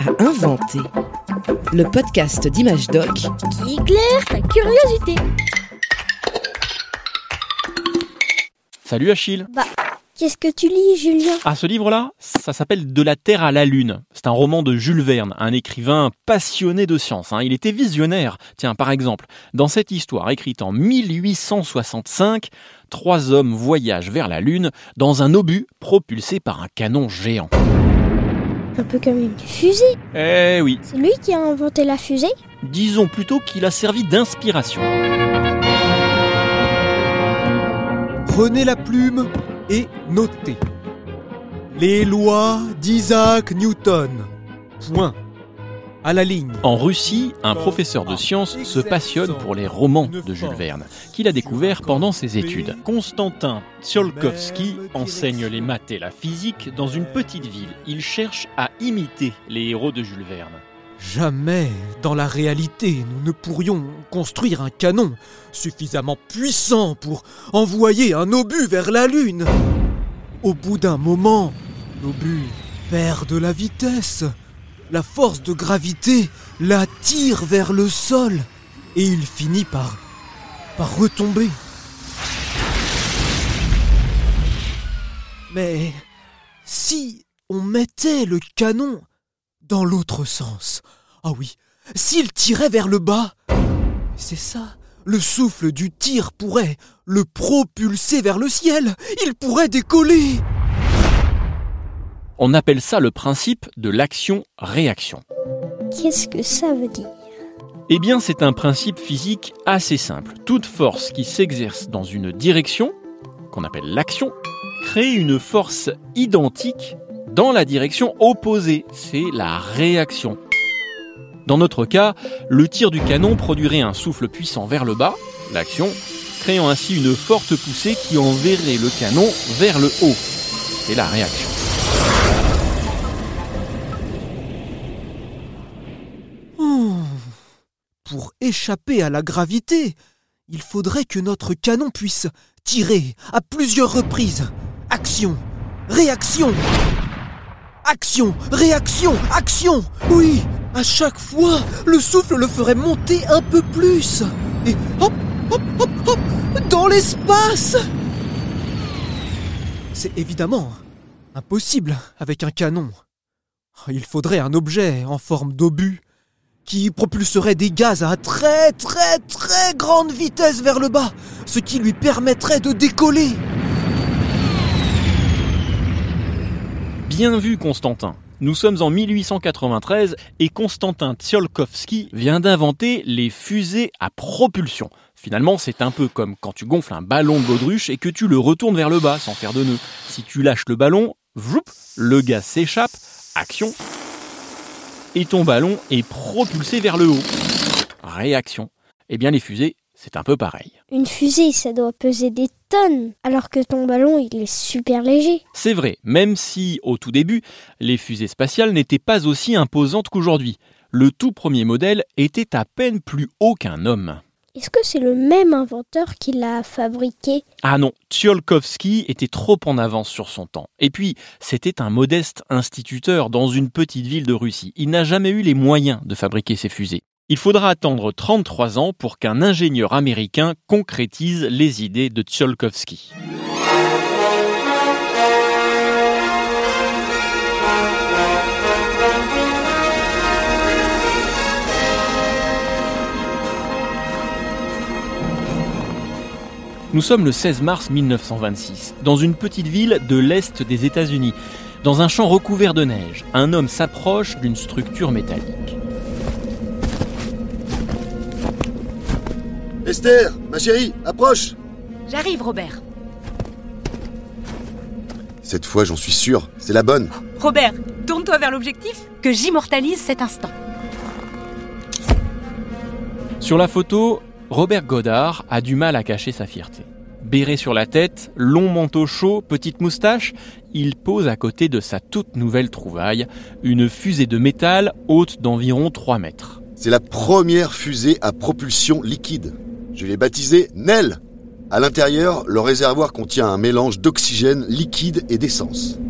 à inventer. Le podcast d'Image Doc qui éclaire ta curiosité. Salut Achille. Bah, qu'est-ce que tu lis, Julien? Ah, ce livre-là, ça s'appelle De la Terre à la Lune. C'est un roman de Jules Verne, un écrivain passionné de science. hein. Il était visionnaire. Tiens, par exemple, dans cette histoire écrite en 1865, trois hommes voyagent vers la Lune dans un obus propulsé par un canon géant. Un peu comme une fusée. Eh oui, C'est lui qui a inventé la fusée? Disons plutôt qu'il a servi d'inspiration. Prenez la plume et notez. Les lois d'Isaac Newton. Point. À la ligne. En Russie, un professeur de sciences se passionne pour les romans de Jules Verne, qu'il a découvert pendant ses études. Constantin Tsiolkovsky enseigne les maths et la physique dans une petite ville. Il cherche à imiter les héros de Jules Verne. Jamais, dans la réalité, nous ne pourrions construire un canon suffisamment puissant pour envoyer un obus vers la Lune. Au bout d'un moment, l'obus perd de la vitesse. La force de gravité l'attire vers le sol et il finit par par retomber. Mais si on mettait le canon dans l'autre sens. Ah oui, s'il tirait vers le bas, c'est ça. Le souffle du tir pourrait le propulser vers le ciel. Il pourrait décoller. On appelle ça le principe de l'action-réaction. Qu'est-ce que ça veut dire? Eh bien, c'est un principe physique assez simple. Toute force qui s'exerce dans une direction, qu'on appelle l'action, crée une force identique dans la direction opposée. C'est la réaction. Dans notre cas, le tir du canon produirait un souffle puissant vers le bas, l'action, créant ainsi une forte poussée qui enverrait le canon vers le haut. C'est la réaction. Pour échapper à la gravité, il faudrait que notre canon puisse tirer à plusieurs reprises. Action, réaction. Action, réaction, action. Oui, à chaque fois, le souffle le ferait monter un peu plus. Et hop, hop, hop, hop, dans l'espace. C'est évidemment impossible avec un canon. Il faudrait un objet en forme d'obus qui propulserait des gaz à très très très grande vitesse vers le bas, ce qui lui permettrait de décoller. Bien vu, Constantin. Nous sommes en 1893 et Constantin Tsiolkovsky vient d'inventer les fusées à propulsion. Finalement, c'est un peu comme quand tu gonfles un ballon de baudruche et que tu le retournes vers le bas sans faire de nœud. Si tu lâches le ballon, vroup, le gaz s'échappe, action, et ton ballon est propulsé vers le haut. Réaction. Eh bien, les fusées, c'est un peu pareil. Une fusée, ça doit peser des tonnes, alors que ton ballon, il est super léger. C'est vrai, même si, au tout début, les fusées spatiales n'étaient pas aussi imposantes qu'aujourd'hui. Le tout premier modèle était à peine plus haut qu'un homme. Est-ce que c'est le même inventeur qui l'a fabriqué Ah non, Tsiolkovsky était trop en avance sur son temps. Et puis, c'était un modeste instituteur dans une petite ville de Russie. Il n'a jamais eu les moyens de fabriquer ces fusées. Il faudra attendre 33 ans pour qu'un ingénieur américain concrétise les idées de Tsiolkovsky. Nous sommes le 16 mars 1926, dans une petite ville de l'Est des États-Unis. Dans un champ recouvert de neige, un homme s'approche d'une structure métallique. Esther, ma chérie, approche J'arrive, Robert. Cette fois, j'en suis sûr, c'est la bonne. Robert, tourne-toi vers l'objectif, que j'immortalise cet instant. Sur la photo, Robert Godard a du mal à cacher sa fierté. Béret sur la tête, long manteau chaud, petite moustache, il pose à côté de sa toute nouvelle trouvaille, une fusée de métal haute d'environ 3 mètres. C'est la première fusée à propulsion liquide. Je l'ai baptisée Nell. À l'intérieur, le réservoir contient un mélange d'oxygène liquide et d'essence.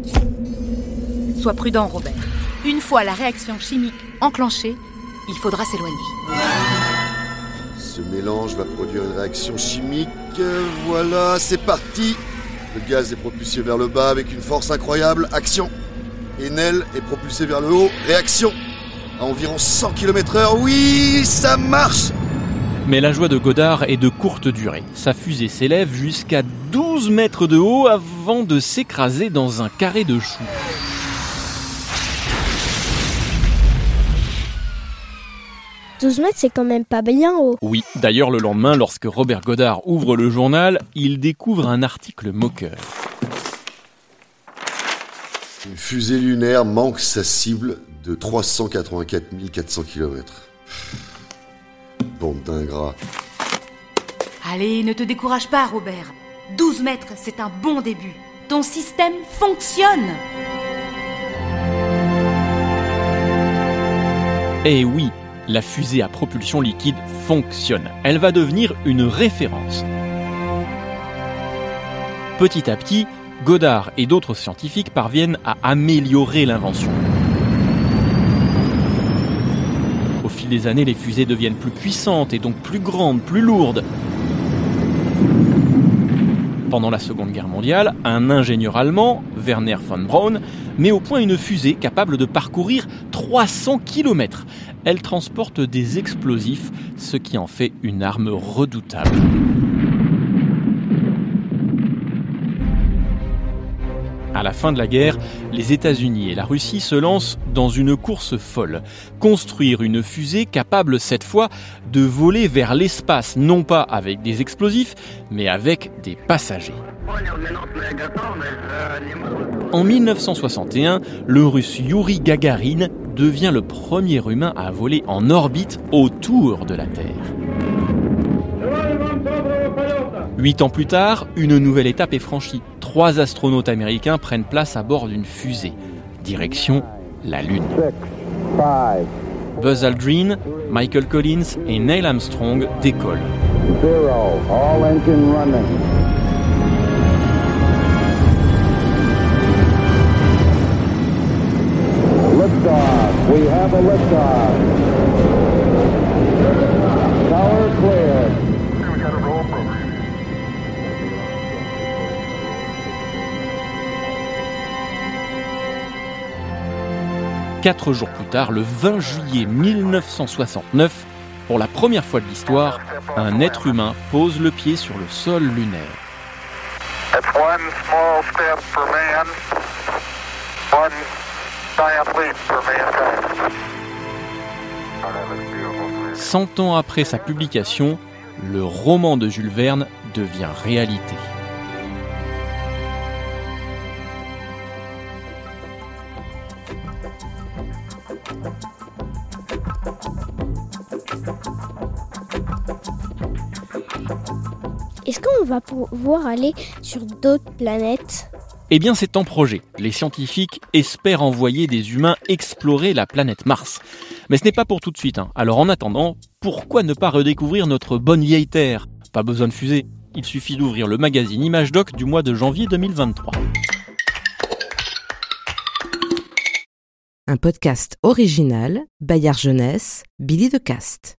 Sois prudent, Robert. Une fois la réaction chimique enclenchée, il faudra s'éloigner. Ce mélange va produire une réaction chimique. Voilà, c'est parti. Le gaz est propulsé vers le bas avec une force incroyable. Action. Et Nell est propulsé vers le haut. Réaction. À environ 100 km/h. Oui, ça marche. Mais la joie de Godard est de courte durée. Sa fusée s'élève jusqu'à 12 mètres de haut avant de s'écraser dans un carré de choux. « 12 mètres, c'est quand même pas bien haut. Oui, d'ailleurs le lendemain, lorsque Robert Godard ouvre le journal, il découvre un article moqueur. Une fusée lunaire manque sa cible de 384 400 km. Bande d'ingrats. Allez, ne te décourage pas, Robert. 12 mètres, c'est un bon début. Ton système fonctionne. Eh oui, la fusée à propulsion liquide fonctionne. Elle va devenir une référence. Petit à petit, Godard et d'autres scientifiques parviennent à améliorer l'invention. Au fil des années, les fusées deviennent plus puissantes et donc plus grandes, plus lourdes. Pendant la Seconde Guerre mondiale, un ingénieur allemand, Werner von Braun, met au point une fusée capable de parcourir 300 km. Elle transporte des explosifs, ce qui en fait une arme redoutable. À la fin de la guerre, les États-Unis et la Russie se lancent dans une course folle. Construire une fusée capable cette fois de voler vers l'espace, non pas avec des explosifs, mais avec des passagers. En 1961, le russe Yuri Gagarin devient le premier humain à voler en orbite autour de la Terre. Huit ans plus tard, une nouvelle étape est franchie. Trois astronautes américains prennent place à bord d'une fusée. Direction la Lune. Buzz Aldrin, Michael Collins et Neil Armstrong décollent. Quatre jours plus tard, le 20 juillet 1969, pour la première fois de l'histoire, un être humain pose le pied sur le sol lunaire. Cent ans après sa publication, le roman de Jules Verne devient réalité. Est-ce qu'on va pouvoir aller sur d'autres planètes? Eh bien, c'est en projet. Les scientifiques espèrent envoyer des humains explorer la planète Mars. Mais ce n'est pas pour tout de suite. hein. Alors en attendant, pourquoi ne pas redécouvrir notre bonne vieille Terre? Pas besoin de fusée. Il suffit d'ouvrir le magazine Image Doc du mois de janvier 2023. Un podcast original, Bayard Jeunesse, Billy de Cast.